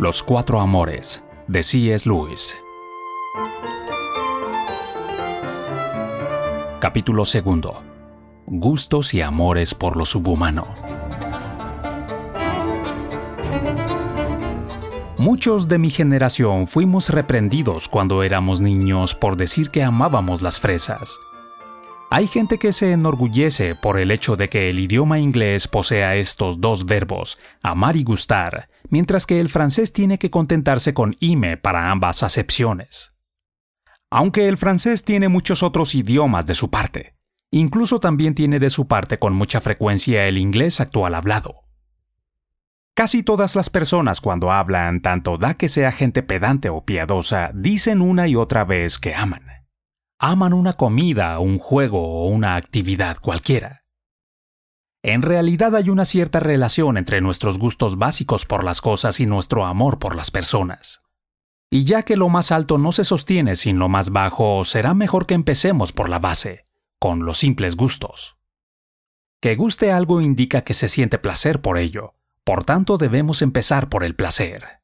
Los Cuatro Amores, de C.S. Lewis. Capítulo segundo. Gustos y amores por lo subhumano. Muchos de mi generación fuimos reprendidos cuando éramos niños por decir que amábamos las fresas. Hay gente que se enorgullece por el hecho de que el idioma inglés posea estos dos verbos, amar y gustar, mientras que el francés tiene que contentarse con ime para ambas acepciones. Aunque el francés tiene muchos otros idiomas de su parte, incluso también tiene de su parte con mucha frecuencia el inglés actual hablado. Casi todas las personas cuando hablan, tanto da que sea gente pedante o piadosa, dicen una y otra vez que aman. Aman una comida, un juego o una actividad cualquiera. En realidad hay una cierta relación entre nuestros gustos básicos por las cosas y nuestro amor por las personas. Y ya que lo más alto no se sostiene sin lo más bajo, será mejor que empecemos por la base, con los simples gustos. Que guste algo indica que se siente placer por ello, por tanto, debemos empezar por el placer.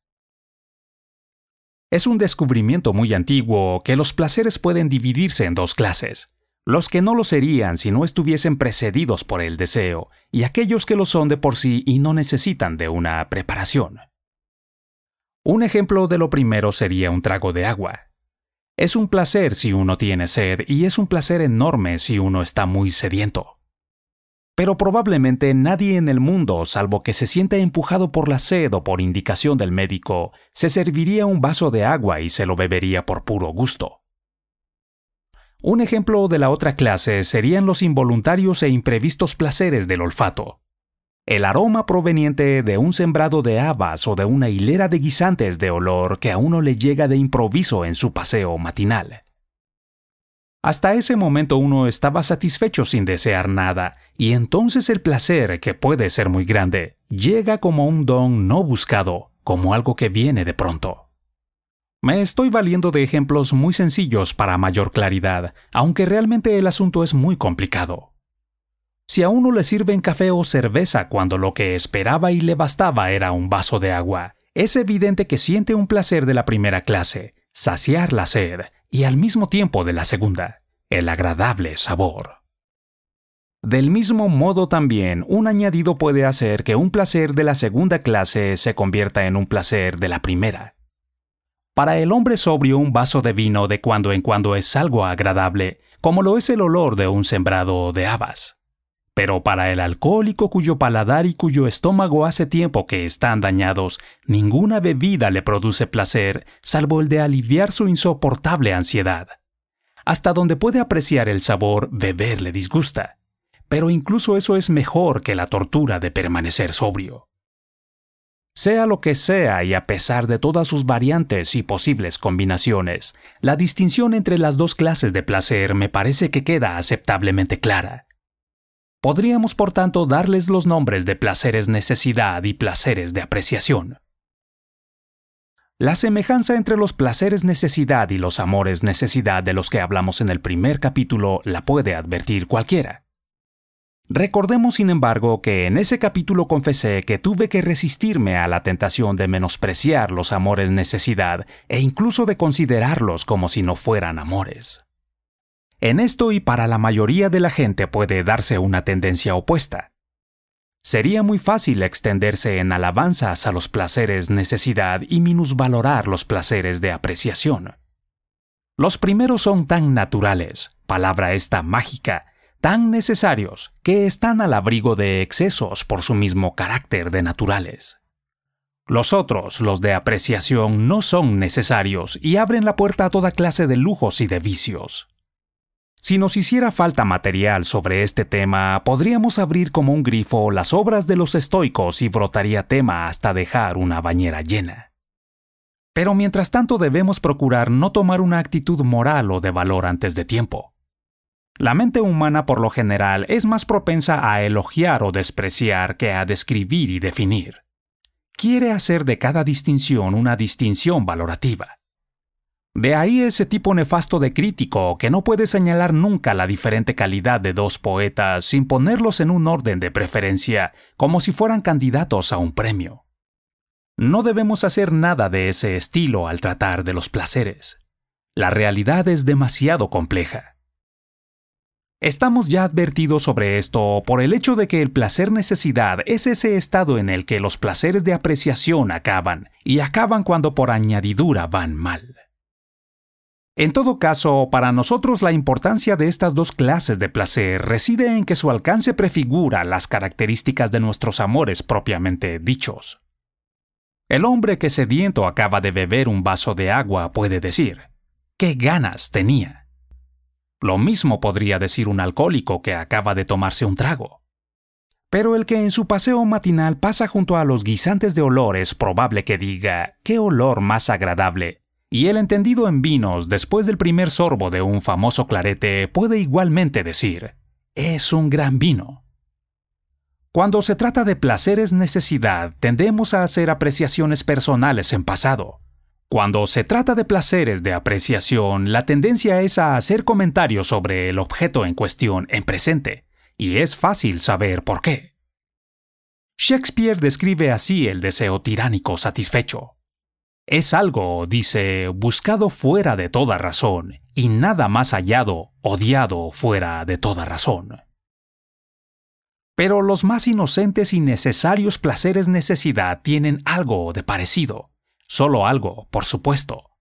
Es un descubrimiento muy antiguo que los placeres pueden dividirse en dos clases, los que no lo serían si no estuviesen precedidos por el deseo, y aquellos que lo son de por sí y no necesitan de una preparación. Un ejemplo de lo primero sería un trago de agua. Es un placer si uno tiene sed y es un placer enorme si uno está muy sediento. Pero probablemente nadie en el mundo, salvo que se sienta empujado por la sed o por indicación del médico, se serviría un vaso de agua y se lo bebería por puro gusto. Un ejemplo de la otra clase serían los involuntarios e imprevistos placeres del olfato. El aroma proveniente de un sembrado de habas o de una hilera de guisantes de olor que a uno le llega de improviso en su paseo matinal. Hasta ese momento uno estaba satisfecho sin desear nada, y entonces el placer, que puede ser muy grande, llega como un don no buscado, como algo que viene de pronto. Me estoy valiendo de ejemplos muy sencillos para mayor claridad, aunque realmente el asunto es muy complicado. Si a uno le sirven café o cerveza cuando lo que esperaba y le bastaba era un vaso de agua, es evidente que siente un placer de la primera clase, saciar la sed, y al mismo tiempo de la segunda, el agradable sabor. Del mismo modo también, un añadido puede hacer que un placer de la segunda clase se convierta en un placer de la primera. Para el hombre sobrio un vaso de vino de cuando en cuando es algo agradable, como lo es el olor de un sembrado de habas. Pero para el alcohólico cuyo paladar y cuyo estómago hace tiempo que están dañados, ninguna bebida le produce placer salvo el de aliviar su insoportable ansiedad. Hasta donde puede apreciar el sabor, beber le disgusta. Pero incluso eso es mejor que la tortura de permanecer sobrio. Sea lo que sea y a pesar de todas sus variantes y posibles combinaciones, la distinción entre las dos clases de placer me parece que queda aceptablemente clara. Podríamos, por tanto, darles los nombres de placeres necesidad y placeres de apreciación. La semejanza entre los placeres necesidad y los amores necesidad de los que hablamos en el primer capítulo la puede advertir cualquiera. Recordemos, sin embargo, que en ese capítulo confesé que tuve que resistirme a la tentación de menospreciar los amores necesidad e incluso de considerarlos como si no fueran amores. En esto y para la mayoría de la gente puede darse una tendencia opuesta. Sería muy fácil extenderse en alabanzas a los placeres necesidad y minusvalorar los placeres de apreciación. Los primeros son tan naturales, palabra esta mágica, tan necesarios, que están al abrigo de excesos por su mismo carácter de naturales. Los otros, los de apreciación, no son necesarios y abren la puerta a toda clase de lujos y de vicios. Si nos hiciera falta material sobre este tema, podríamos abrir como un grifo las obras de los estoicos y brotaría tema hasta dejar una bañera llena. Pero mientras tanto debemos procurar no tomar una actitud moral o de valor antes de tiempo. La mente humana por lo general es más propensa a elogiar o despreciar que a describir y definir. Quiere hacer de cada distinción una distinción valorativa. De ahí ese tipo nefasto de crítico que no puede señalar nunca la diferente calidad de dos poetas sin ponerlos en un orden de preferencia, como si fueran candidatos a un premio. No debemos hacer nada de ese estilo al tratar de los placeres. La realidad es demasiado compleja. Estamos ya advertidos sobre esto por el hecho de que el placer-necesidad es ese estado en el que los placeres de apreciación acaban, y acaban cuando por añadidura van mal. En todo caso, para nosotros la importancia de estas dos clases de placer reside en que su alcance prefigura las características de nuestros amores propiamente dichos. El hombre que sediento acaba de beber un vaso de agua puede decir, ¿qué ganas tenía? Lo mismo podría decir un alcohólico que acaba de tomarse un trago. Pero el que en su paseo matinal pasa junto a los guisantes de olor es probable que diga, qué olor más agradable. Y el entendido en vinos, después del primer sorbo de un famoso clarete, puede igualmente decir, es un gran vino. Cuando se trata de placeres necesidad, tendemos a hacer apreciaciones personales en pasado, cuando se trata de placeres de apreciación, la tendencia es a hacer comentarios sobre el objeto en cuestión en presente, y es fácil saber por qué. Shakespeare describe así el deseo tiránico satisfecho. Es algo, dice, buscado fuera de toda razón, y nada más hallado, odiado fuera de toda razón. Pero los más inocentes y necesarios placeres necesidad tienen algo de parecido Solo algo, por supuesto.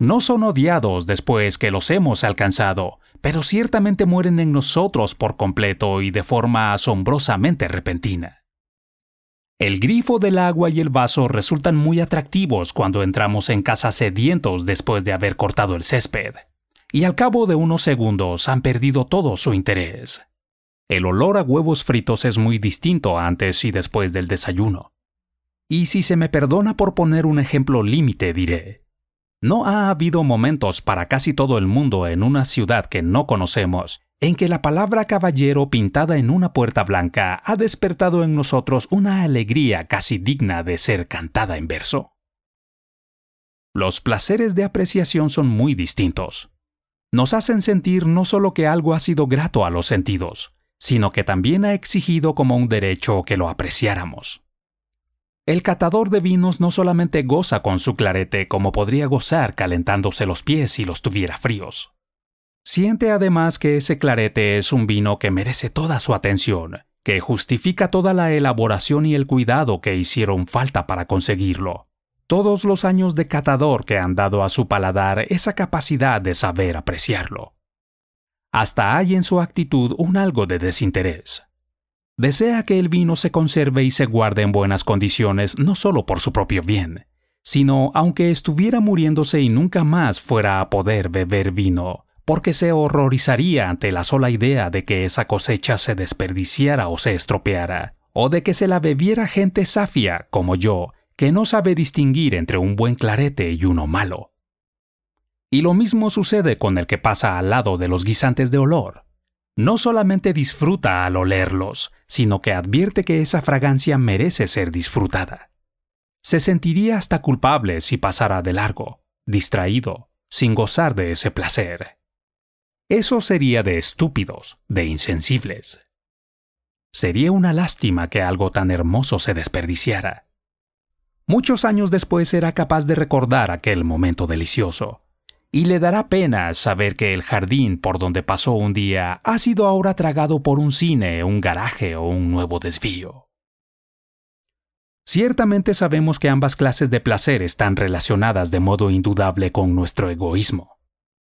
No son odiados después que los hemos alcanzado, pero ciertamente mueren en nosotros por completo y de forma asombrosamente repentina. El grifo del agua y el vaso resultan muy atractivos cuando entramos en casa sedientos después de haber cortado el césped, y al cabo de unos segundos han perdido todo su interés. El olor a huevos fritos es muy distinto antes y después del desayuno. Y si se me perdona por poner un ejemplo límite, diré, no ha habido momentos para casi todo el mundo en una ciudad que no conocemos en que la palabra caballero pintada en una puerta blanca ha despertado en nosotros una alegría casi digna de ser cantada en verso. Los placeres de apreciación son muy distintos. Nos hacen sentir no solo que algo ha sido grato a los sentidos, sino que también ha exigido como un derecho que lo apreciáramos. El catador de vinos no solamente goza con su clarete como podría gozar calentándose los pies si los tuviera fríos. Siente además que ese clarete es un vino que merece toda su atención, que justifica toda la elaboración y el cuidado que hicieron falta para conseguirlo. Todos los años de catador que han dado a su paladar esa capacidad de saber apreciarlo. Hasta hay en su actitud un algo de desinterés desea que el vino se conserve y se guarde en buenas condiciones no solo por su propio bien, sino aunque estuviera muriéndose y nunca más fuera a poder beber vino, porque se horrorizaría ante la sola idea de que esa cosecha se desperdiciara o se estropeara, o de que se la bebiera gente safia como yo, que no sabe distinguir entre un buen clarete y uno malo. Y lo mismo sucede con el que pasa al lado de los guisantes de olor no solamente disfruta al olerlos, sino que advierte que esa fragancia merece ser disfrutada. Se sentiría hasta culpable si pasara de largo, distraído, sin gozar de ese placer. Eso sería de estúpidos, de insensibles. Sería una lástima que algo tan hermoso se desperdiciara. Muchos años después será capaz de recordar aquel momento delicioso, y le dará pena saber que el jardín por donde pasó un día ha sido ahora tragado por un cine, un garaje o un nuevo desvío. Ciertamente sabemos que ambas clases de placer están relacionadas de modo indudable con nuestro egoísmo.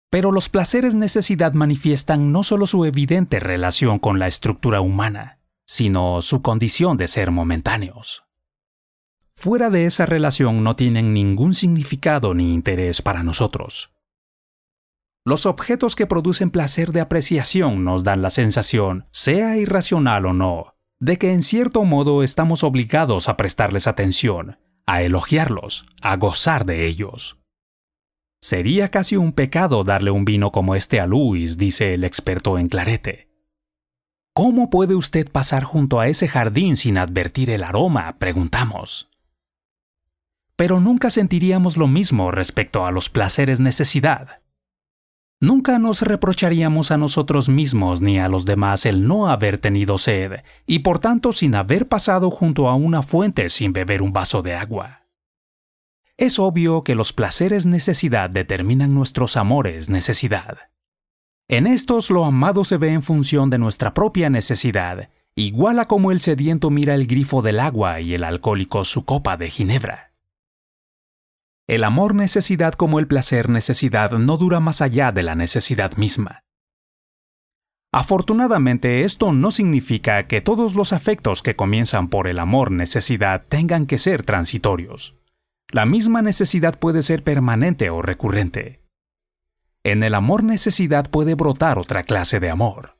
Pero los placeres necesidad manifiestan no solo su evidente relación con la estructura humana, sino su condición de ser momentáneos. Fuera de esa relación no tienen ningún significado ni interés para nosotros. Los objetos que producen placer de apreciación nos dan la sensación, sea irracional o no, de que en cierto modo estamos obligados a prestarles atención, a elogiarlos, a gozar de ellos. Sería casi un pecado darle un vino como este a Luis, dice el experto en clarete. ¿Cómo puede usted pasar junto a ese jardín sin advertir el aroma? preguntamos. Pero nunca sentiríamos lo mismo respecto a los placeres necesidad. Nunca nos reprocharíamos a nosotros mismos ni a los demás el no haber tenido sed, y por tanto sin haber pasado junto a una fuente sin beber un vaso de agua. Es obvio que los placeres necesidad determinan nuestros amores necesidad. En estos lo amado se ve en función de nuestra propia necesidad, igual a como el sediento mira el grifo del agua y el alcohólico su copa de ginebra. El amor necesidad como el placer necesidad no dura más allá de la necesidad misma. Afortunadamente esto no significa que todos los afectos que comienzan por el amor necesidad tengan que ser transitorios. La misma necesidad puede ser permanente o recurrente. En el amor necesidad puede brotar otra clase de amor.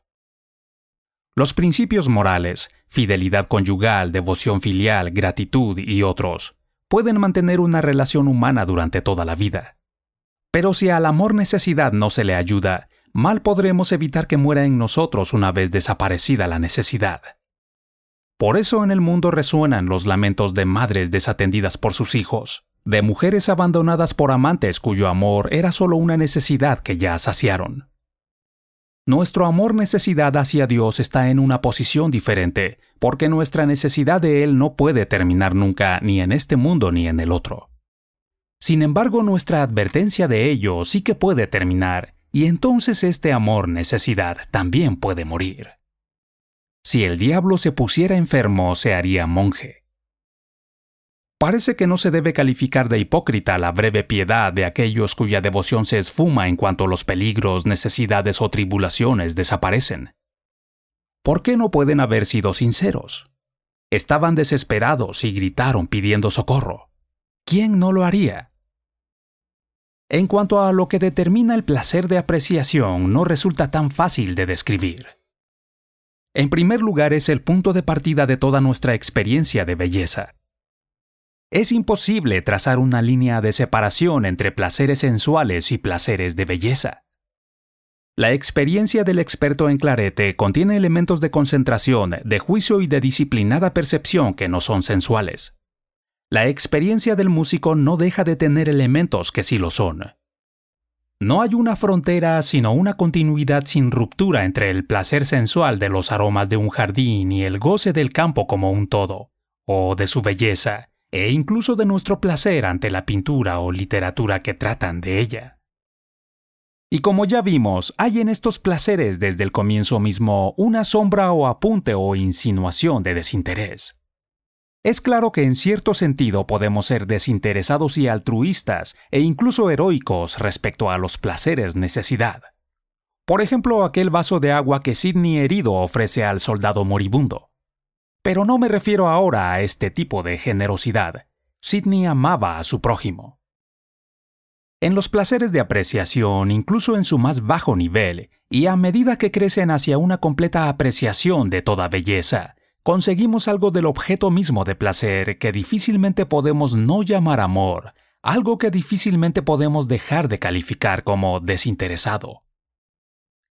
Los principios morales, fidelidad conyugal, devoción filial, gratitud y otros, pueden mantener una relación humana durante toda la vida. Pero si al amor necesidad no se le ayuda, mal podremos evitar que muera en nosotros una vez desaparecida la necesidad. Por eso en el mundo resuenan los lamentos de madres desatendidas por sus hijos, de mujeres abandonadas por amantes cuyo amor era solo una necesidad que ya saciaron. Nuestro amor necesidad hacia Dios está en una posición diferente, porque nuestra necesidad de Él no puede terminar nunca ni en este mundo ni en el otro. Sin embargo, nuestra advertencia de ello sí que puede terminar, y entonces este amor necesidad también puede morir. Si el diablo se pusiera enfermo, se haría monje. Parece que no se debe calificar de hipócrita la breve piedad de aquellos cuya devoción se esfuma en cuanto los peligros, necesidades o tribulaciones desaparecen. ¿Por qué no pueden haber sido sinceros? Estaban desesperados y gritaron pidiendo socorro. ¿Quién no lo haría? En cuanto a lo que determina el placer de apreciación, no resulta tan fácil de describir. En primer lugar es el punto de partida de toda nuestra experiencia de belleza. Es imposible trazar una línea de separación entre placeres sensuales y placeres de belleza. La experiencia del experto en clarete contiene elementos de concentración, de juicio y de disciplinada percepción que no son sensuales. La experiencia del músico no deja de tener elementos que sí lo son. No hay una frontera sino una continuidad sin ruptura entre el placer sensual de los aromas de un jardín y el goce del campo como un todo, o de su belleza, e incluso de nuestro placer ante la pintura o literatura que tratan de ella. Y como ya vimos, hay en estos placeres desde el comienzo mismo una sombra o apunte o insinuación de desinterés. Es claro que en cierto sentido podemos ser desinteresados y altruistas e incluso heroicos respecto a los placeres necesidad. Por ejemplo, aquel vaso de agua que Sidney herido ofrece al soldado moribundo. Pero no me refiero ahora a este tipo de generosidad. Sidney amaba a su prójimo. En los placeres de apreciación, incluso en su más bajo nivel, y a medida que crecen hacia una completa apreciación de toda belleza, conseguimos algo del objeto mismo de placer que difícilmente podemos no llamar amor, algo que difícilmente podemos dejar de calificar como desinteresado.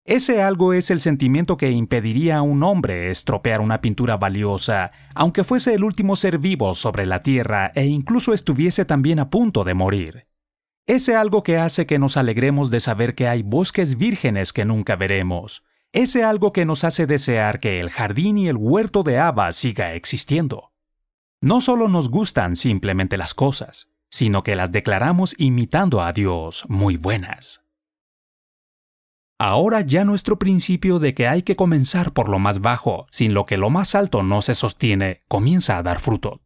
Ese algo es el sentimiento que impediría a un hombre estropear una pintura valiosa, aunque fuese el último ser vivo sobre la Tierra e incluso estuviese también a punto de morir. Ese algo que hace que nos alegremos de saber que hay bosques vírgenes que nunca veremos. Ese algo que nos hace desear que el jardín y el huerto de Ava siga existiendo. No solo nos gustan simplemente las cosas, sino que las declaramos imitando a Dios muy buenas. Ahora ya nuestro principio de que hay que comenzar por lo más bajo, sin lo que lo más alto no se sostiene, comienza a dar fruto.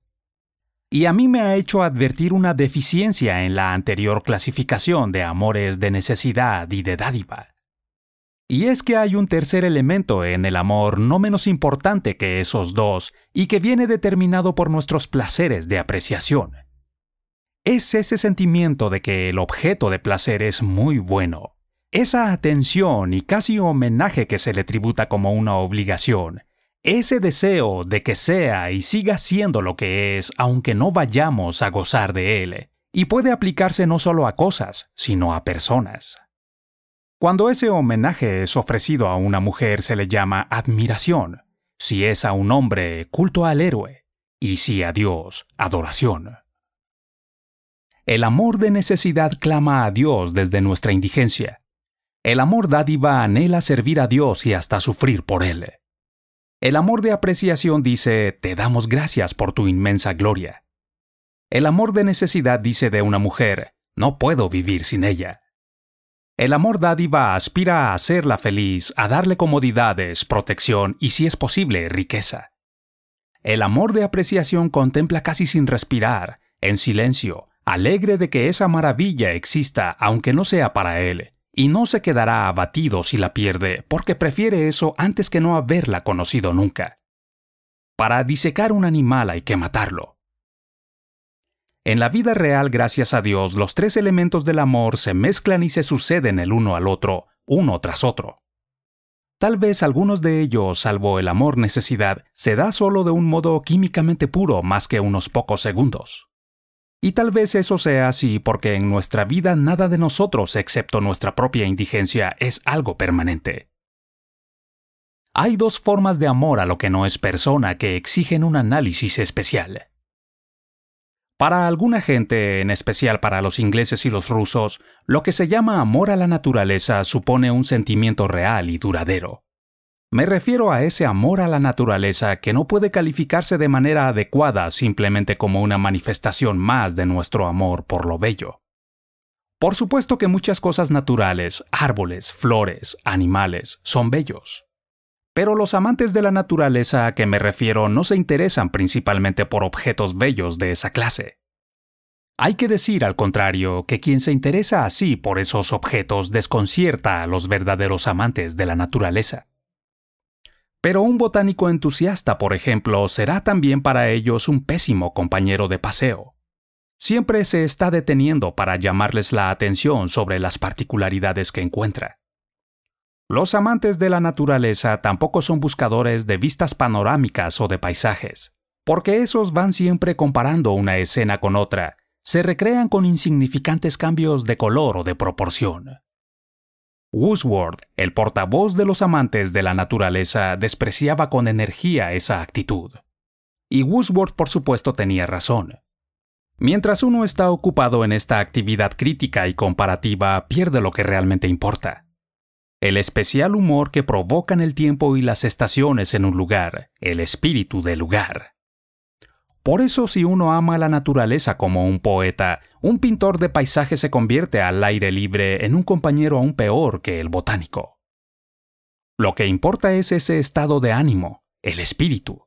Y a mí me ha hecho advertir una deficiencia en la anterior clasificación de amores de necesidad y de dádiva. Y es que hay un tercer elemento en el amor no menos importante que esos dos y que viene determinado por nuestros placeres de apreciación. Es ese sentimiento de que el objeto de placer es muy bueno, esa atención y casi homenaje que se le tributa como una obligación, ese deseo de que sea y siga siendo lo que es aunque no vayamos a gozar de él, y puede aplicarse no solo a cosas, sino a personas. Cuando ese homenaje es ofrecido a una mujer se le llama admiración, si es a un hombre, culto al héroe, y si a Dios, adoración. El amor de necesidad clama a Dios desde nuestra indigencia, El amor dádiva anhela servir a Dios y hasta sufrir por Él. El amor de apreciación dice, te damos gracias por tu inmensa gloria. El amor de necesidad dice de una mujer, no puedo vivir sin ella. El amor dádiva aspira a hacerla feliz, a darle comodidades, protección y, si es posible, riqueza. El amor de apreciación contempla casi sin respirar, en silencio, alegre de que esa maravilla exista aunque no sea para él, y no se quedará abatido si la pierde, porque prefiere eso antes que no haberla conocido nunca. Para disecar un animal hay que matarlo. En la vida real, gracias a Dios, los tres elementos del amor se mezclan y se suceden el uno al otro, uno tras otro. Tal vez algunos de ellos, salvo el amor necesidad, se da solo de un modo químicamente puro más que unos pocos segundos. Y tal vez eso sea así porque en nuestra vida nada de nosotros, excepto nuestra propia indigencia, es algo permanente. Hay dos formas de amor a lo que no es persona que exigen un análisis especial. Para alguna gente, en especial para los ingleses y los rusos, lo que se llama amor a la naturaleza supone un sentimiento real y duradero. Me refiero a ese amor a la naturaleza que no puede calificarse de manera adecuada simplemente como una manifestación más de nuestro amor por lo bello. Por supuesto que muchas cosas naturales, árboles, flores, animales, son bellos. Pero los amantes de la naturaleza a que me refiero no se interesan principalmente por objetos bellos de esa clase. Hay que decir, al contrario, que quien se interesa así por esos objetos desconcierta a los verdaderos amantes de la naturaleza. Pero un botánico entusiasta, por ejemplo, será también para ellos un pésimo compañero de paseo. Siempre se está deteniendo para llamarles la atención sobre las particularidades que encuentra. Los amantes de la naturaleza tampoco son buscadores de vistas panorámicas o de paisajes, porque esos van siempre comparando una escena con otra, se recrean con insignificantes cambios de color o de proporción. Woosworth, el portavoz de los amantes de la naturaleza, despreciaba con energía esa actitud. Y Woosworth, por supuesto, tenía razón. Mientras uno está ocupado en esta actividad crítica y comparativa, pierde lo que realmente importa. El especial humor que provocan el tiempo y las estaciones en un lugar, el espíritu del lugar. Por eso si uno ama la naturaleza como un poeta, un pintor de paisaje se convierte al aire libre en un compañero aún peor que el botánico. Lo que importa es ese estado de ánimo, el espíritu.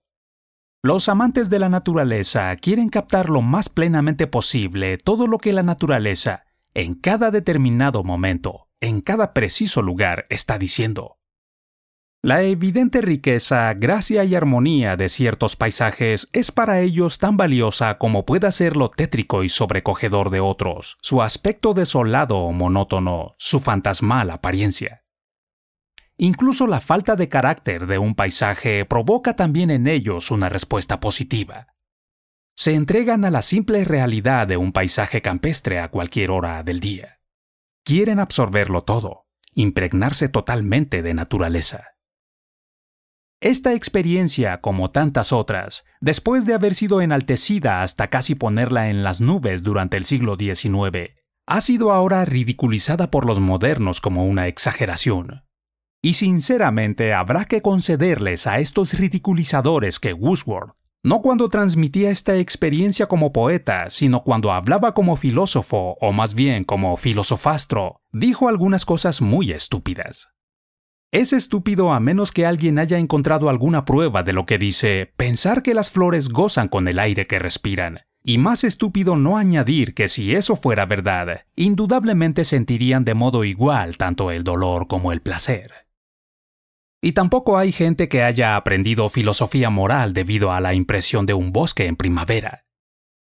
Los amantes de la naturaleza quieren captar lo más plenamente posible todo lo que la naturaleza, en cada determinado momento, en cada preciso lugar, está diciendo. La evidente riqueza, gracia y armonía de ciertos paisajes es para ellos tan valiosa como pueda ser lo tétrico y sobrecogedor de otros, su aspecto desolado o monótono, su fantasmal apariencia. Incluso la falta de carácter de un paisaje provoca también en ellos una respuesta positiva. Se entregan a la simple realidad de un paisaje campestre a cualquier hora del día. Quieren absorberlo todo, impregnarse totalmente de naturaleza. Esta experiencia, como tantas otras, después de haber sido enaltecida hasta casi ponerla en las nubes durante el siglo XIX, ha sido ahora ridiculizada por los modernos como una exageración. Y sinceramente habrá que concederles a estos ridiculizadores que Wordsworth, no cuando transmitía esta experiencia como poeta, sino cuando hablaba como filósofo, o más bien como filosofastro, dijo algunas cosas muy estúpidas. Es estúpido a menos que alguien haya encontrado alguna prueba de lo que dice pensar que las flores gozan con el aire que respiran, y más estúpido no añadir que si eso fuera verdad, indudablemente sentirían de modo igual tanto el dolor como el placer. Y tampoco hay gente que haya aprendido filosofía moral debido a la impresión de un bosque en primavera.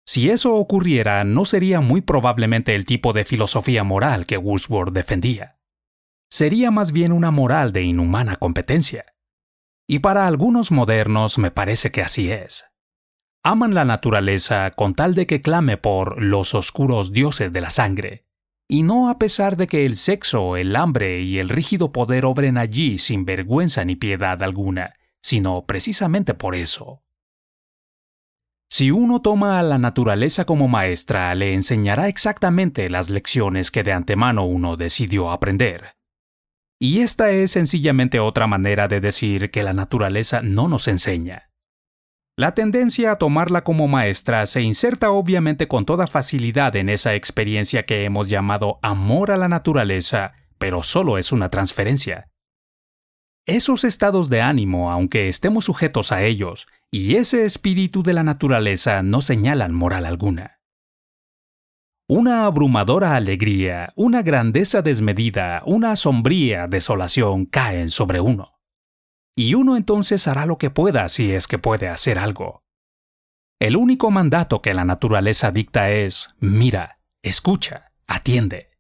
Si eso ocurriera, no sería muy probablemente el tipo de filosofía moral que Wordsworth defendía sería más bien una moral de inhumana competencia. Y para algunos modernos me parece que así es. Aman la naturaleza con tal de que clame por los oscuros dioses de la sangre, y no a pesar de que el sexo, el hambre y el rígido poder obren allí sin vergüenza ni piedad alguna, sino precisamente por eso. Si uno toma a la naturaleza como maestra, le enseñará exactamente las lecciones que de antemano uno decidió aprender Y esta es sencillamente otra manera de decir que la naturaleza no nos enseña. La tendencia a tomarla como maestra se inserta obviamente con toda facilidad en esa experiencia que hemos llamado amor a la naturaleza, pero solo es una transferencia. Esos estados de ánimo, aunque estemos sujetos a ellos, y ese espíritu de la naturaleza no señalan moral alguna. Una abrumadora alegría, una grandeza desmedida, una sombría desolación caen sobre uno y uno entonces hará lo que pueda si es que puede hacer algo. El único mandato que la naturaleza dicta es, mira, escucha, atiende.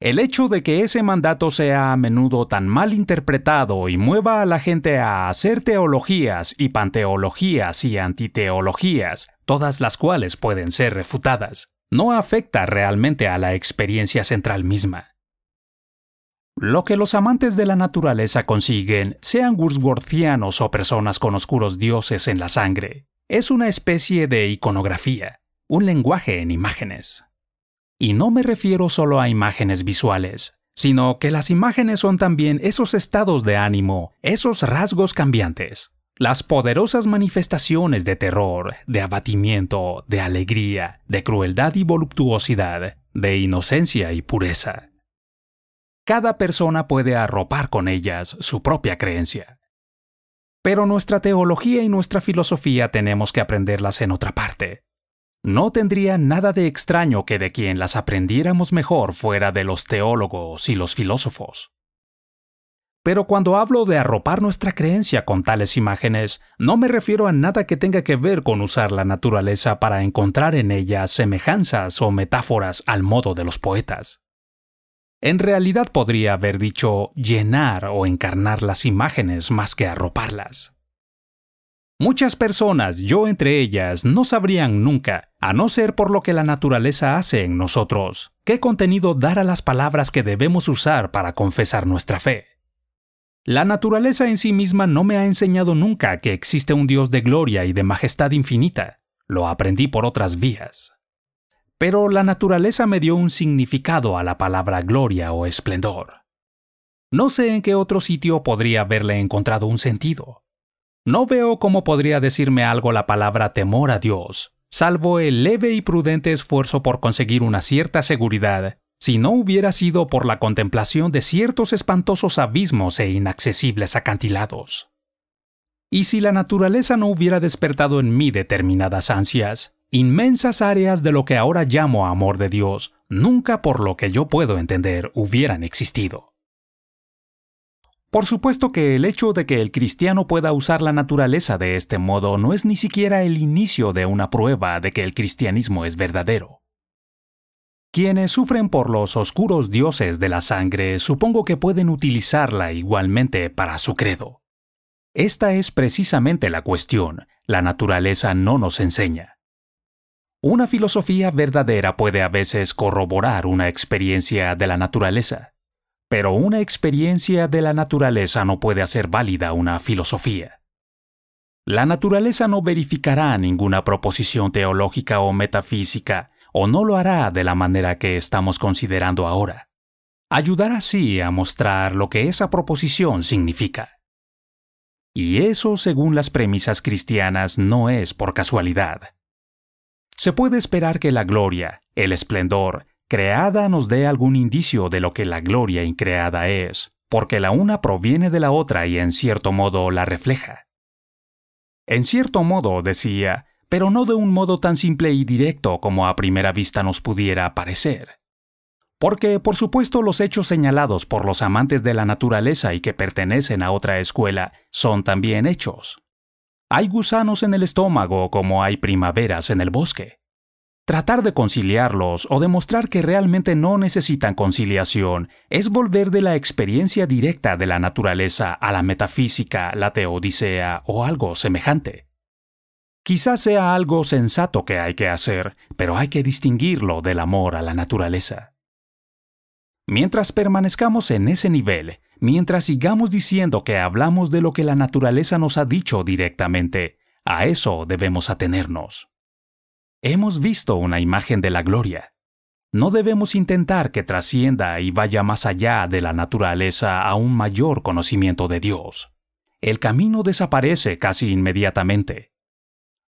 El hecho de que ese mandato sea a menudo tan mal interpretado y mueva a la gente a hacer teologías y panteologías y antiteologías, todas las cuales pueden ser refutadas, no afecta realmente a la experiencia central misma. Lo que los amantes de la naturaleza consiguen, sean Wordsworthianos o personas con oscuros dioses en la sangre, es una especie de iconografía, un lenguaje en imágenes. Y no me refiero solo a imágenes visuales, sino que las imágenes son también esos estados de ánimo, esos rasgos cambiantes, las poderosas manifestaciones de terror, de abatimiento, de alegría, de crueldad y voluptuosidad, de inocencia y pureza cada persona puede arropar con ellas su propia creencia. Pero nuestra teología y nuestra filosofía tenemos que aprenderlas en otra parte. No tendría nada de extraño que de quien las aprendiéramos mejor fuera de los teólogos y los filósofos. Pero cuando hablo de arropar nuestra creencia con tales imágenes, no me refiero a nada que tenga que ver con usar la naturaleza para encontrar en ella semejanzas o metáforas al modo de los poetas. En realidad podría haber dicho llenar o encarnar las imágenes más que arroparlas. Muchas personas, yo entre ellas, no sabrían nunca, a no ser por lo que la naturaleza hace en nosotros, qué contenido dar a las palabras que debemos usar para confesar nuestra fe. La naturaleza en sí misma no me ha enseñado nunca que existe un Dios de gloria y de majestad infinita. Lo aprendí por otras vías pero la naturaleza me dio un significado a la palabra gloria o esplendor. No sé en qué otro sitio podría haberle encontrado un sentido. No veo cómo podría decirme algo la palabra temor a Dios, salvo el leve y prudente esfuerzo por conseguir una cierta seguridad, si no hubiera sido por la contemplación de ciertos espantosos abismos e inaccesibles acantilados. Y si la naturaleza no hubiera despertado en mí determinadas ansias, Inmensas áreas de lo que ahora llamo amor de Dios nunca por lo que yo puedo entender hubieran existido. Por supuesto que el hecho de que el cristiano pueda usar la naturaleza de este modo no es ni siquiera el inicio de una prueba de que el cristianismo es verdadero. Quienes sufren por los oscuros dioses de la sangre supongo que pueden utilizarla igualmente para su credo. Esta es precisamente la cuestión, la naturaleza no nos enseña. Una filosofía verdadera puede a veces corroborar una experiencia de la naturaleza, pero una experiencia de la naturaleza no puede hacer válida una filosofía. La naturaleza no verificará ninguna proposición teológica o metafísica, o no lo hará de la manera que estamos considerando ahora. Ayudará así a mostrar lo que esa proposición significa. Y eso, según las premisas cristianas, no es por casualidad se puede esperar que la gloria, el esplendor, creada nos dé algún indicio de lo que la gloria increada es, porque la una proviene de la otra y en cierto modo la refleja. En cierto modo, decía, pero no de un modo tan simple y directo como a primera vista nos pudiera parecer. Porque, por supuesto, los hechos señalados por los amantes de la naturaleza y que pertenecen a otra escuela son también hechos. Hay gusanos en el estómago como hay primaveras en el bosque. Tratar de conciliarlos o demostrar que realmente no necesitan conciliación es volver de la experiencia directa de la naturaleza a la metafísica, la teodicea o algo semejante. Quizás sea algo sensato que hay que hacer, pero hay que distinguirlo del amor a la naturaleza. Mientras permanezcamos en ese nivel, mientras sigamos diciendo que hablamos de lo que la naturaleza nos ha dicho directamente, a eso debemos atenernos. Hemos visto una imagen de la gloria. No debemos intentar que trascienda y vaya más allá de la naturaleza a un mayor conocimiento de Dios. El camino desaparece casi inmediatamente.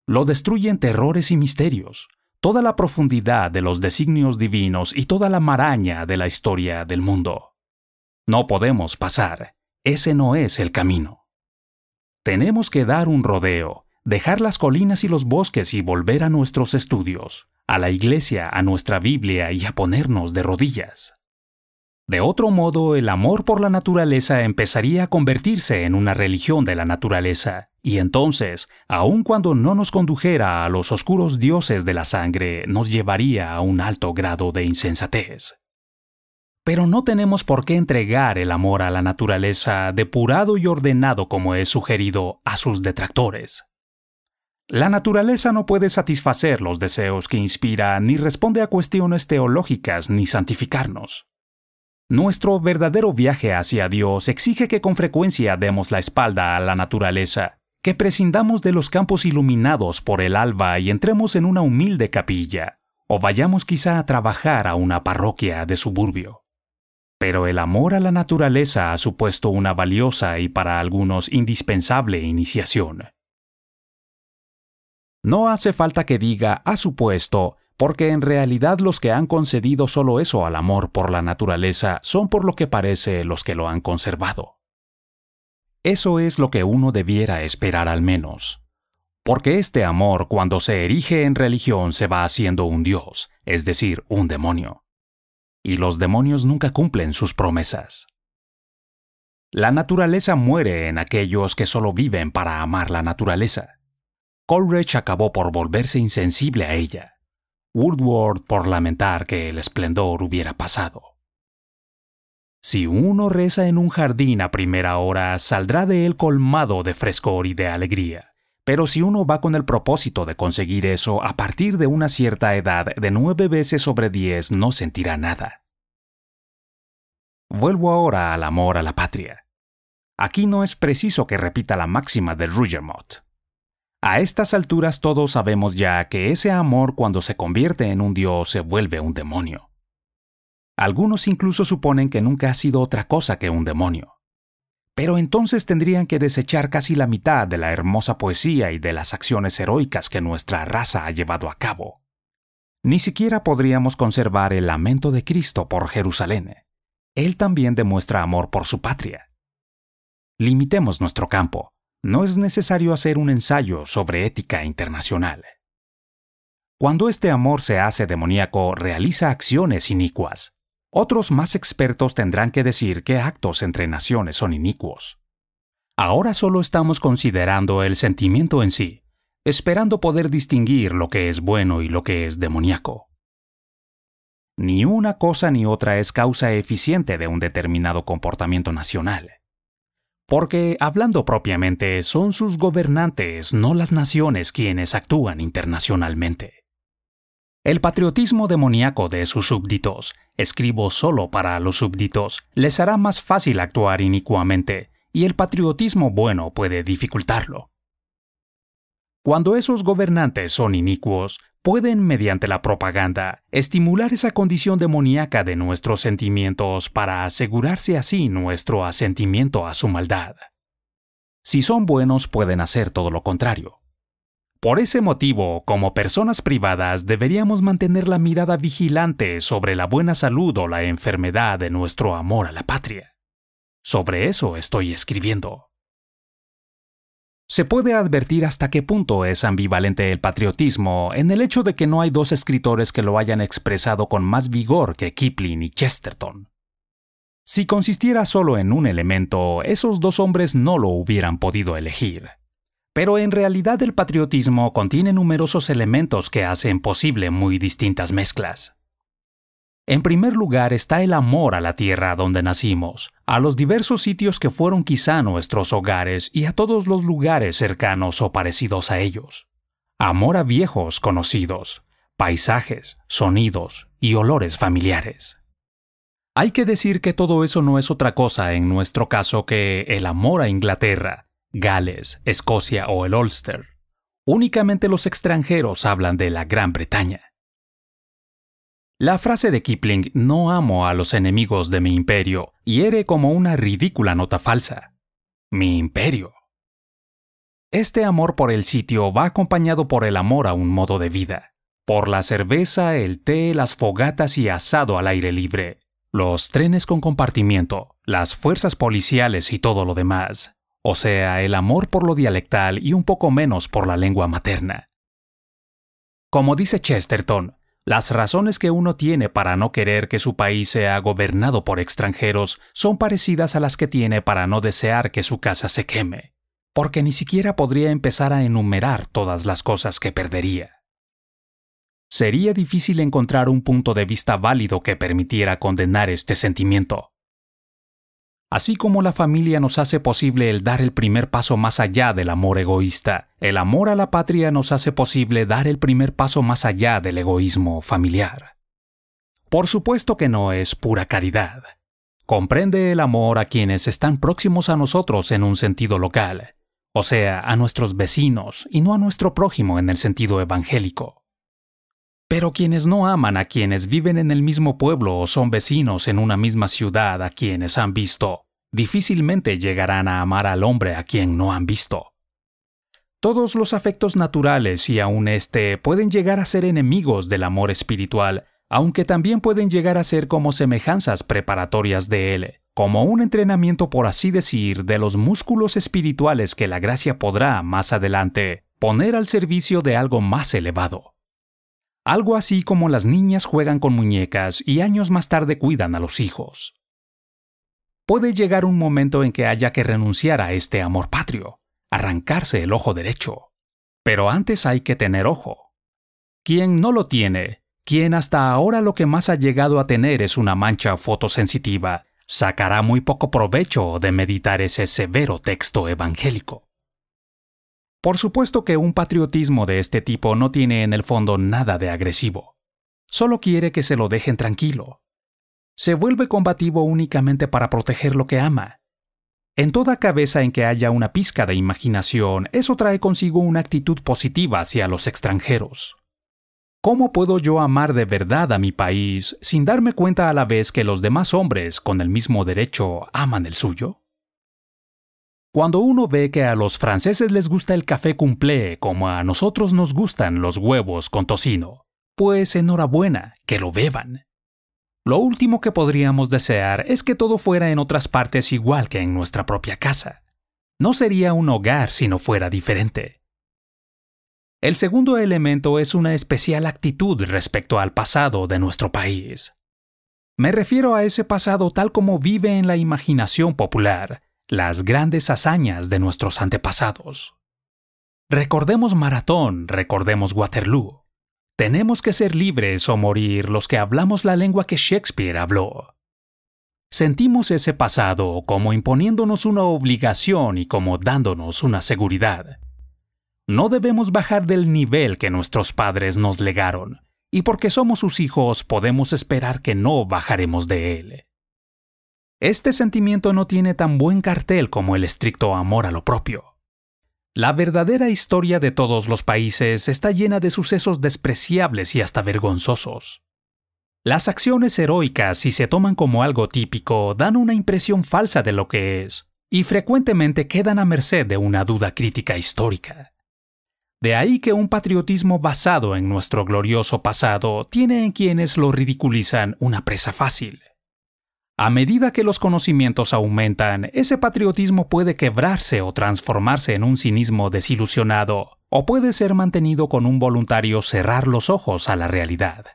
Lo destruyen terrores y misterios, toda la profundidad de los designios divinos y toda la maraña de la historia del mundo. No podemos pasar, ese no es el camino. Tenemos que dar un rodeo, dejar las colinas y los bosques y volver a nuestros estudios, a la iglesia, a nuestra Biblia y a ponernos de rodillas. De otro modo, el amor por la naturaleza empezaría a convertirse en una religión de la naturaleza, y entonces, aun cuando no nos condujera a los oscuros dioses de la sangre, nos llevaría a un alto grado de insensatez. Pero no tenemos por qué entregar el amor a la naturaleza depurado y ordenado como es sugerido a sus detractores. La naturaleza no puede satisfacer los deseos que inspira ni responde a cuestiones teológicas ni santificarnos. Nuestro verdadero viaje hacia Dios exige que con frecuencia demos la espalda a la naturaleza, que prescindamos de los campos iluminados por el alba y entremos en una humilde capilla, o vayamos quizá a trabajar a una parroquia de suburbio. Pero el amor a la naturaleza ha supuesto una valiosa y para algunos indispensable iniciación. No hace falta que diga ha supuesto, porque en realidad los que han concedido solo eso al amor por la naturaleza son por lo que parece los que lo han conservado. Eso es lo que uno debiera esperar al menos. Porque este amor cuando se erige en religión se va haciendo un dios, es decir, un demonio. Y los demonios nunca cumplen sus promesas. La naturaleza muere en aquellos que solo viven para amar la naturaleza. Coleridge acabó por volverse insensible a ella. Woodward por lamentar que el esplendor hubiera pasado. Si uno reza en un jardín a primera hora, saldrá de él colmado de frescor y de alegría. Pero si uno va con el propósito de conseguir eso a partir de una cierta edad de nueve veces sobre diez, no sentirá nada. Vuelvo ahora al amor a la patria. Aquí no es preciso que repita la máxima de Rugermott. A estas alturas todos sabemos ya que ese amor cuando se convierte en un dios se vuelve un demonio. Algunos incluso suponen que nunca ha sido otra cosa que un demonio. Pero entonces tendrían que desechar casi la mitad de la hermosa poesía y de las acciones heroicas que nuestra raza ha llevado a cabo. Ni siquiera podríamos conservar el lamento de Cristo por Jerusalén. Él también demuestra amor por su patria. Limitemos nuestro campo, no es necesario hacer un ensayo sobre ética internacional. Cuando este amor se hace demoníaco, realiza acciones inicuas. Otros más expertos tendrán que decir qué actos entre naciones son inicuos. Ahora solo estamos considerando el sentimiento en sí, esperando poder distinguir lo que es bueno y lo que es demoníaco. Ni una cosa ni otra es causa eficiente de un determinado comportamiento nacional porque, hablando propiamente, son sus gobernantes, no las naciones, quienes actúan internacionalmente. El patriotismo demoníaco de sus súbditos, escribo solo para los súbditos, les hará más fácil actuar inicuamente, y el patriotismo bueno puede dificultarlo. Cuando esos gobernantes son inicuos, pueden, mediante la propaganda, estimular esa condición demoníaca de nuestros sentimientos para asegurarse así nuestro asentimiento a su maldad. Si son buenos, pueden hacer todo lo contrario. Por ese motivo, como personas privadas, deberíamos mantener la mirada vigilante sobre la buena salud o la enfermedad de nuestro amor a la patria. Sobre eso estoy escribiendo se puede advertir hasta qué punto es ambivalente el patriotismo en el hecho de que no hay dos escritores que lo hayan expresado con más vigor que Kipling y Chesterton. Si consistiera solo en un elemento, esos dos hombres no lo hubieran podido elegir. Pero en realidad el patriotismo contiene numerosos elementos que hacen posible muy distintas mezclas. En primer lugar está el amor a la tierra donde nacimos, a los diversos sitios que fueron quizá nuestros hogares y a todos los lugares cercanos o parecidos a ellos. Amor a viejos conocidos, paisajes, sonidos y olores familiares. Hay que decir que todo eso no es otra cosa en nuestro caso que el amor a Inglaterra, Gales, Escocia o el Ulster. Únicamente los extranjeros hablan de la Gran Bretaña. La frase de Kipling, no amo a los enemigos de mi imperio, hiere como una ridícula nota falsa. Mi imperio. Este amor por el sitio va acompañado por el amor a un modo de vida, por la cerveza, el té, las fogatas y asado al aire libre, los trenes con compartimiento, las fuerzas policiales y todo lo demás, o sea, el amor por lo dialectal y un poco menos por la lengua materna. Como dice Chesterton, las razones que uno tiene para no querer que su país sea gobernado por extranjeros son parecidas a las que tiene para no desear que su casa se queme, porque ni siquiera podría empezar a enumerar todas las cosas que perdería. Sería difícil encontrar un punto de vista válido que permitiera condenar este sentimiento. Así como la familia nos hace posible el dar el primer paso más allá del amor egoísta, el amor a la patria nos hace posible dar el primer paso más allá del egoísmo familiar. Por supuesto que no es pura caridad. Comprende el amor a quienes están próximos a nosotros en un sentido local, o sea, a nuestros vecinos y no a nuestro prójimo en el sentido evangélico. Pero quienes no aman a quienes viven en el mismo pueblo o son vecinos en una misma ciudad a quienes han visto, difícilmente llegarán a amar al hombre a quien no han visto. Todos los afectos naturales y aun este pueden llegar a ser enemigos del amor espiritual, aunque también pueden llegar a ser como semejanzas preparatorias de él, como un entrenamiento por así decir de los músculos espirituales que la gracia podrá, más adelante, poner al servicio de algo más elevado. Algo así como las niñas juegan con muñecas y años más tarde cuidan a los hijos. Puede llegar un momento en que haya que renunciar a este amor patrio, arrancarse el ojo derecho. Pero antes hay que tener ojo. Quien no lo tiene, quien hasta ahora lo que más ha llegado a tener es una mancha fotosensitiva, sacará muy poco provecho de meditar ese severo texto evangélico. Por supuesto que un patriotismo de este tipo no tiene en el fondo nada de agresivo. Solo quiere que se lo dejen tranquilo. Se vuelve combativo únicamente para proteger lo que ama. En toda cabeza en que haya una pizca de imaginación, eso trae consigo una actitud positiva hacia los extranjeros. ¿Cómo puedo yo amar de verdad a mi país sin darme cuenta a la vez que los demás hombres con el mismo derecho aman el suyo? Cuando uno ve que a los franceses les gusta el café cumplé como a nosotros nos gustan los huevos con tocino, pues enhorabuena, que lo beban. Lo último que podríamos desear es que todo fuera en otras partes igual que en nuestra propia casa. No sería un hogar si no fuera diferente. El segundo elemento es una especial actitud respecto al pasado de nuestro país. Me refiero a ese pasado tal como vive en la imaginación popular, las grandes hazañas de nuestros antepasados. Recordemos Maratón, recordemos Waterloo. Tenemos que ser libres o morir los que hablamos la lengua que Shakespeare habló. Sentimos ese pasado como imponiéndonos una obligación y como dándonos una seguridad. No debemos bajar del nivel que nuestros padres nos legaron, y porque somos sus hijos podemos esperar que no bajaremos de él. Este sentimiento no tiene tan buen cartel como el estricto amor a lo propio. La verdadera historia de todos los países está llena de sucesos despreciables y hasta vergonzosos. Las acciones heroicas, si se toman como algo típico, dan una impresión falsa de lo que es, y frecuentemente quedan a merced de una duda crítica histórica. De ahí que un patriotismo basado en nuestro glorioso pasado tiene en quienes lo ridiculizan una presa fácil. A medida que los conocimientos aumentan, ese patriotismo puede quebrarse o transformarse en un cinismo desilusionado, o puede ser mantenido con un voluntario cerrar los ojos a la realidad.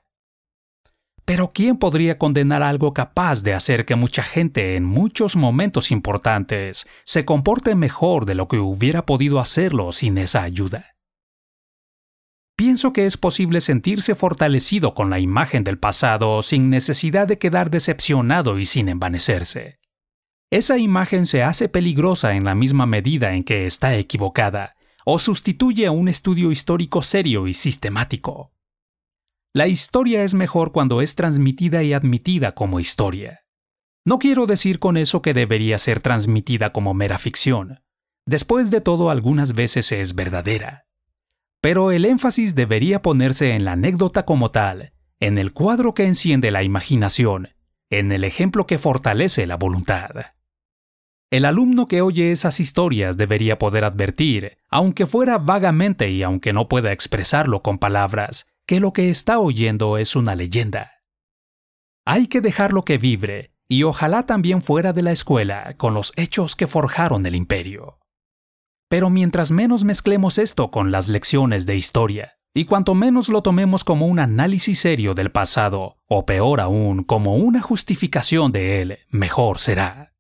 Pero ¿quién podría condenar algo capaz de hacer que mucha gente en muchos momentos importantes se comporte mejor de lo que hubiera podido hacerlo sin esa ayuda? Pienso que es posible sentirse fortalecido con la imagen del pasado sin necesidad de quedar decepcionado y sin envanecerse. Esa imagen se hace peligrosa en la misma medida en que está equivocada, o sustituye a un estudio histórico serio y sistemático. La historia es mejor cuando es transmitida y admitida como historia. No quiero decir con eso que debería ser transmitida como mera ficción. Después de todo, algunas veces es verdadera pero el énfasis debería ponerse en la anécdota como tal, en el cuadro que enciende la imaginación, en el ejemplo que fortalece la voluntad. El alumno que oye esas historias debería poder advertir, aunque fuera vagamente y aunque no pueda expresarlo con palabras, que lo que está oyendo es una leyenda. Hay que dejarlo que vibre, y ojalá también fuera de la escuela, con los hechos que forjaron el imperio. Pero mientras menos mezclemos esto con las lecciones de historia, y cuanto menos lo tomemos como un análisis serio del pasado, o peor aún, como una justificación de él, mejor será.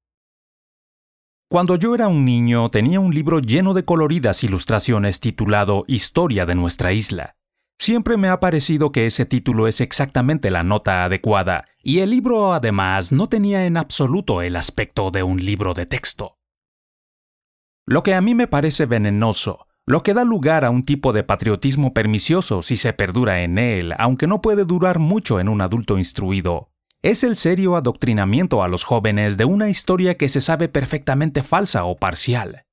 Cuando yo era un niño tenía un libro lleno de coloridas ilustraciones titulado Historia de nuestra isla. Siempre me ha parecido que ese título es exactamente la nota adecuada, y el libro además no tenía en absoluto el aspecto de un libro de texto. Lo que a mí me parece venenoso, lo que da lugar a un tipo de patriotismo pernicioso si se perdura en él, aunque no puede durar mucho en un adulto instruido, es el serio adoctrinamiento a los jóvenes de una historia que se sabe perfectamente falsa o parcial,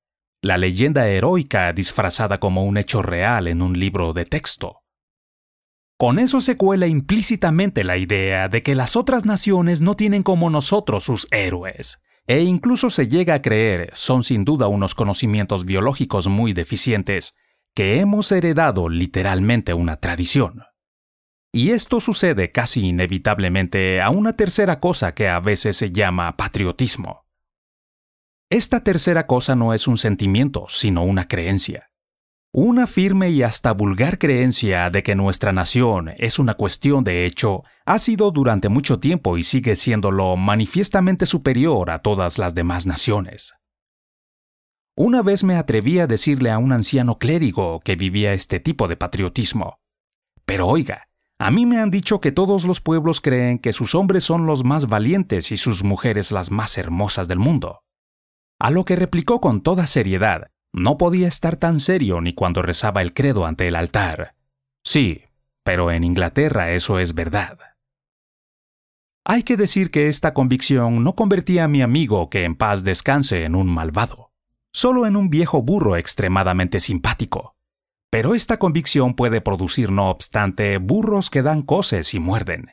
la leyenda heroica disfrazada como un hecho real en un libro de texto. Con eso se cuela implícitamente la idea de que las otras naciones no tienen como nosotros sus héroes, e incluso se llega a creer, son sin duda unos conocimientos biológicos muy deficientes, que hemos heredado literalmente una tradición. Y esto sucede casi inevitablemente a una tercera cosa que a veces se llama patriotismo. Esta tercera cosa no es un sentimiento, sino una creencia. Una firme y hasta vulgar creencia de que nuestra nación es una cuestión de hecho ha sido durante mucho tiempo y sigue siéndolo manifiestamente superior a todas las demás naciones. Una vez me atreví a decirle a un anciano clérigo que vivía este tipo de patriotismo, pero oiga, a mí me han dicho que todos los pueblos creen que sus hombres son los más valientes y sus mujeres las más hermosas del mundo. A lo que replicó con toda seriedad, no podía estar tan serio ni cuando rezaba el credo ante el altar. Sí, pero en Inglaterra eso es verdad. Hay que decir que esta convicción no convertía a mi amigo que en paz descanse en un malvado, solo en un viejo burro extremadamente simpático. Pero esta convicción puede producir, no obstante, burros que dan coces y muerden.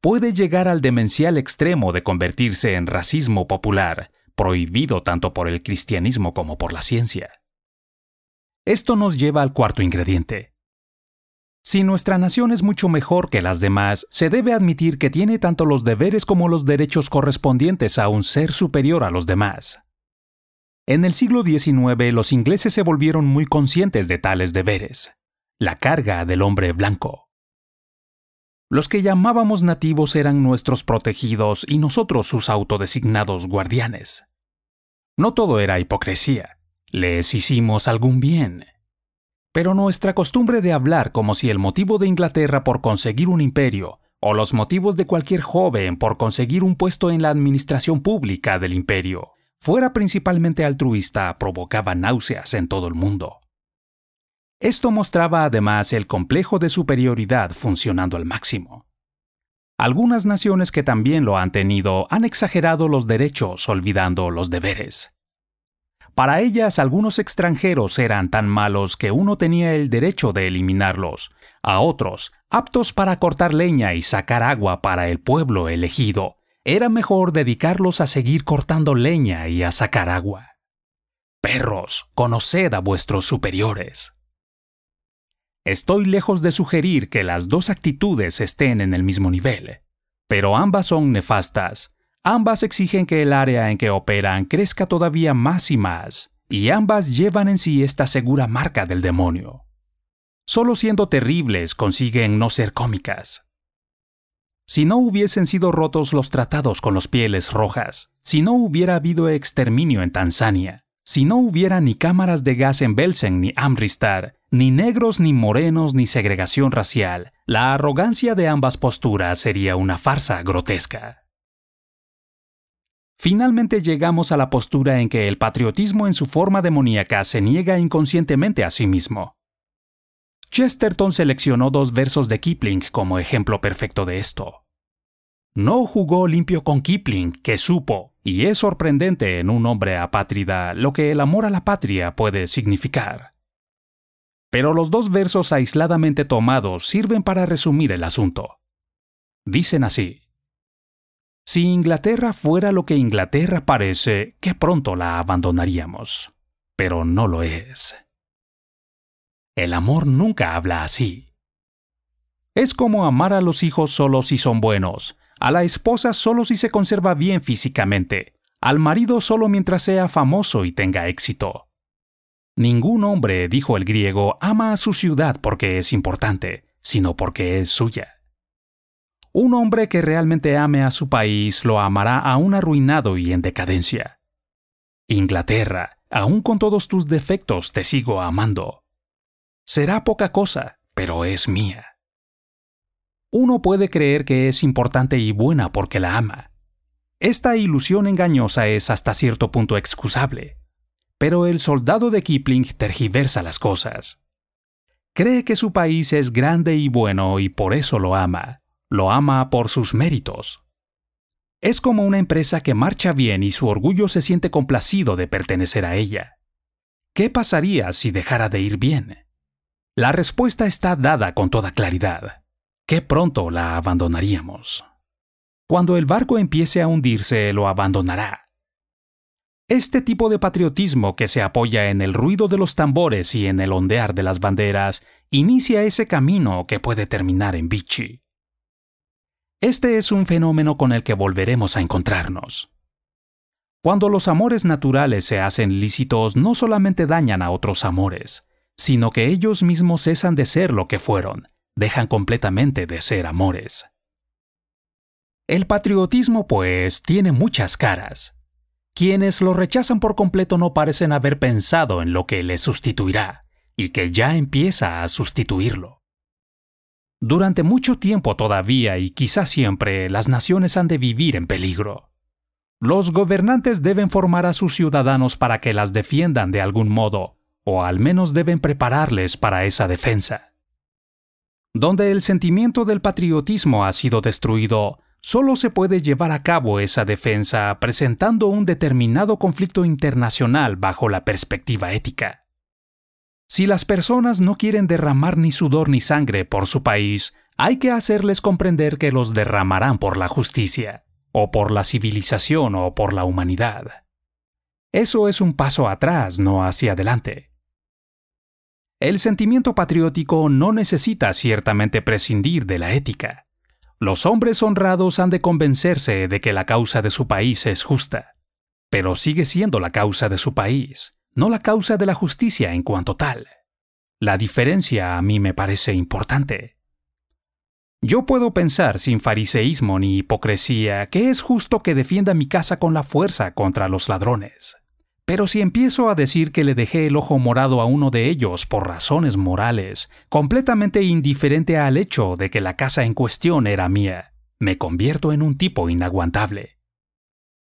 Puede llegar al demencial extremo de convertirse en racismo popular, prohibido tanto por el cristianismo como por la ciencia. Esto nos lleva al cuarto ingrediente. Si nuestra nación es mucho mejor que las demás, se debe admitir que tiene tanto los deberes como los derechos correspondientes a un ser superior a los demás. En el siglo XIX los ingleses se volvieron muy conscientes de tales deberes, la carga del hombre blanco. Los que llamábamos nativos eran nuestros protegidos y nosotros sus autodesignados guardianes. No todo era hipocresía, les hicimos algún bien. Pero nuestra costumbre de hablar como si el motivo de Inglaterra por conseguir un imperio, o los motivos de cualquier joven por conseguir un puesto en la administración pública del imperio, fuera principalmente altruista provocaba náuseas en todo el mundo. Esto mostraba además el complejo de superioridad funcionando al máximo. Algunas naciones que también lo han tenido han exagerado los derechos olvidando los deberes. Para ellas algunos extranjeros eran tan malos que uno tenía el derecho de eliminarlos, a otros, aptos para cortar leña y sacar agua para el pueblo elegido, era mejor dedicarlos a seguir cortando leña y a sacar agua. Perros, conoced a vuestros superiores. Estoy lejos de sugerir que las dos actitudes estén en el mismo nivel, pero ambas son nefastas. Ambas exigen que el área en que operan crezca todavía más y más, y ambas llevan en sí esta segura marca del demonio. Solo siendo terribles consiguen no ser cómicas. Si no hubiesen sido rotos los tratados con los pieles rojas, si no hubiera habido exterminio en Tanzania, si no hubiera ni cámaras de gas en Belsen ni Amristar, ni negros ni morenos ni segregación racial, la arrogancia de ambas posturas sería una farsa grotesca. Finalmente llegamos a la postura en que el patriotismo en su forma demoníaca se niega inconscientemente a sí mismo, Chesterton seleccionó dos versos de Kipling como ejemplo perfecto de esto. No jugó limpio con Kipling, que supo, y es sorprendente en un hombre apátrida, lo que el amor a la patria puede significar. Pero los dos versos aisladamente tomados sirven para resumir el asunto. Dicen así. Si Inglaterra fuera lo que Inglaterra parece, que pronto la abandonaríamos. Pero no lo es. El amor nunca habla así. Es como amar a los hijos solo si son buenos, a la esposa solo si se conserva bien físicamente, al marido solo mientras sea famoso y tenga éxito. Ningún hombre, dijo el griego, ama a su ciudad porque es importante, sino porque es suya. Un hombre que realmente ame a su país lo amará aún arruinado y en decadencia. Inglaterra, aún con todos tus defectos, te sigo amando. Será poca cosa, pero es mía. Uno puede creer que es importante y buena porque la ama. Esta ilusión engañosa es hasta cierto punto excusable, pero el soldado de Kipling tergiversa las cosas. Cree que su país es grande y bueno y por eso lo ama lo ama por sus méritos. Es como una empresa que marcha bien y su orgullo se siente complacido de pertenecer a ella. ¿Qué pasaría si dejara de ir bien? La respuesta está dada con toda claridad. Qué pronto la abandonaríamos. Cuando el barco empiece a hundirse, lo abandonará. Este tipo de patriotismo que se apoya en el ruido de los tambores y en el ondear de las banderas inicia ese camino que puede terminar en Vichy. Este es un fenómeno con el que volveremos a encontrarnos. Cuando los amores naturales se hacen lícitos, no solamente dañan a otros amores, sino que ellos mismos cesan de ser lo que fueron, dejan completamente de ser amores. El patriotismo, pues, tiene muchas caras. Quienes lo rechazan por completo no parecen haber pensado en lo que le sustituirá, y que ya empieza a sustituirlo. Durante mucho tiempo todavía y quizás siempre las naciones han de vivir en peligro. Los gobernantes deben formar a sus ciudadanos para que las defiendan de algún modo, o al menos deben prepararles para esa defensa. Donde el sentimiento del patriotismo ha sido destruido, solo se puede llevar a cabo esa defensa presentando un determinado conflicto internacional bajo la perspectiva ética. Si las personas no quieren derramar ni sudor ni sangre por su país, hay que hacerles comprender que los derramarán por la justicia, o por la civilización o por la humanidad. Eso es un paso atrás, no hacia adelante. El sentimiento patriótico no necesita ciertamente prescindir de la ética. Los hombres honrados han de convencerse de que la causa de su país es justa, pero sigue siendo la causa de su país, no la causa de la justicia en cuanto tal. La diferencia a mí me parece importante. Yo puedo pensar sin fariseísmo ni hipocresía que es justo que defienda mi casa con la fuerza contra los ladrones. Pero si empiezo a decir que le dejé el ojo morado a uno de ellos por razones morales, completamente indiferente al hecho de que la casa en cuestión era mía, me convierto en un tipo inaguantable.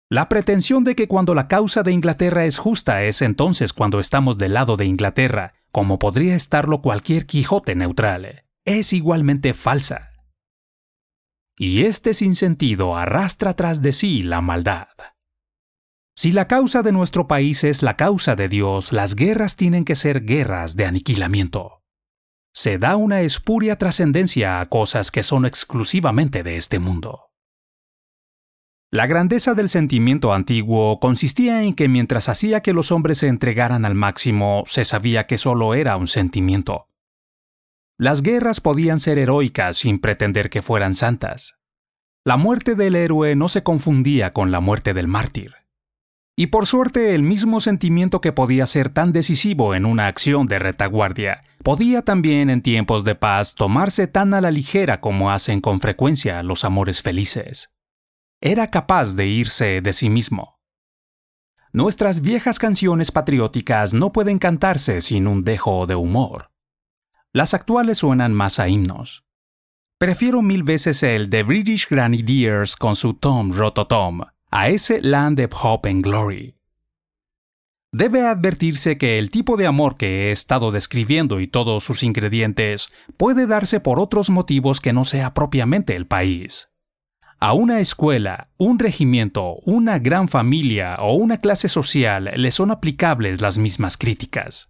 La pretensión de que cuando la causa de Inglaterra es justa es entonces cuando estamos del lado de Inglaterra, como podría estarlo cualquier Quijote neutral, es igualmente falsa. Y este sinsentido arrastra tras de sí la maldad. Si la causa de nuestro país es la causa de Dios, las guerras tienen que ser guerras de aniquilamiento. Se da una espuria trascendencia a cosas que son exclusivamente de este mundo. La grandeza del sentimiento antiguo consistía en que mientras hacía que los hombres se entregaran al máximo, se sabía que solo era un sentimiento. Las guerras podían ser heroicas sin pretender que fueran santas. La muerte del héroe no se confundía con la muerte del mártir. Y por suerte el mismo sentimiento que podía ser tan decisivo en una acción de retaguardia, podía también en tiempos de paz tomarse tan a la ligera como hacen con frecuencia los amores felices era capaz de irse de sí mismo. Nuestras viejas canciones patrióticas no pueden cantarse sin un dejo de humor. Las actuales suenan más a himnos. Prefiero mil veces el The British Grenadiers con su Tom Rototom a ese Land of Hope and Glory. Debe advertirse que el tipo de amor que he estado describiendo y todos sus ingredientes puede darse por otros motivos que no sea propiamente el país. A una escuela, un regimiento, una gran familia o una clase social le son aplicables las mismas críticas.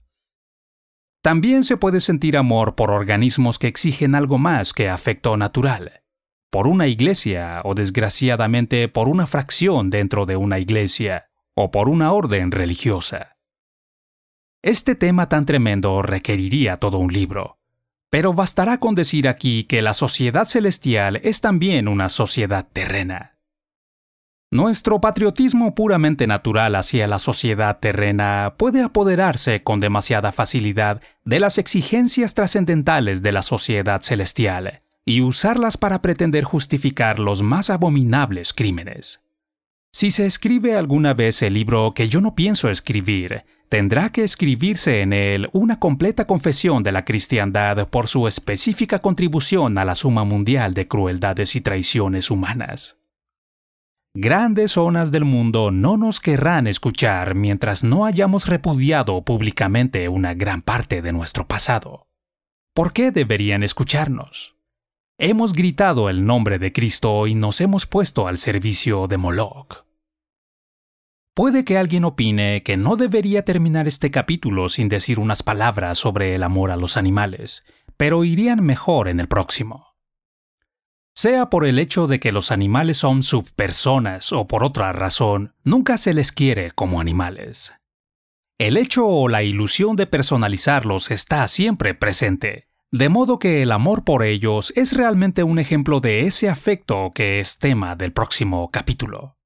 También se puede sentir amor por organismos que exigen algo más que afecto natural. Por una iglesia o desgraciadamente por una fracción dentro de una iglesia o por una orden religiosa. Este tema tan tremendo requeriría todo un libro, pero bastará con decir aquí que la sociedad celestial es también una sociedad terrena. Nuestro patriotismo puramente natural hacia la sociedad terrena puede apoderarse con demasiada facilidad de las exigencias trascendentales de la sociedad celestial y usarlas para pretender justificar los más abominables crímenes. Si se escribe alguna vez el libro que yo no pienso escribir, tendrá que escribirse en él una completa confesión de la cristiandad por su específica contribución a la suma mundial de crueldades y traiciones humanas. Grandes zonas del mundo no nos querrán escuchar mientras no hayamos repudiado públicamente una gran parte de nuestro pasado. ¿Por qué deberían escucharnos? Hemos gritado el nombre de Cristo y nos hemos puesto al servicio de Moloch. Puede que alguien opine que no debería terminar este capítulo sin decir unas palabras sobre el amor a los animales, pero irían mejor en el próximo sea por el hecho de que los animales son subpersonas o por otra razón, nunca se les quiere como animales. El hecho o la ilusión de personalizarlos está siempre presente, de modo que el amor por ellos es realmente un ejemplo de ese afecto que es tema del próximo capítulo.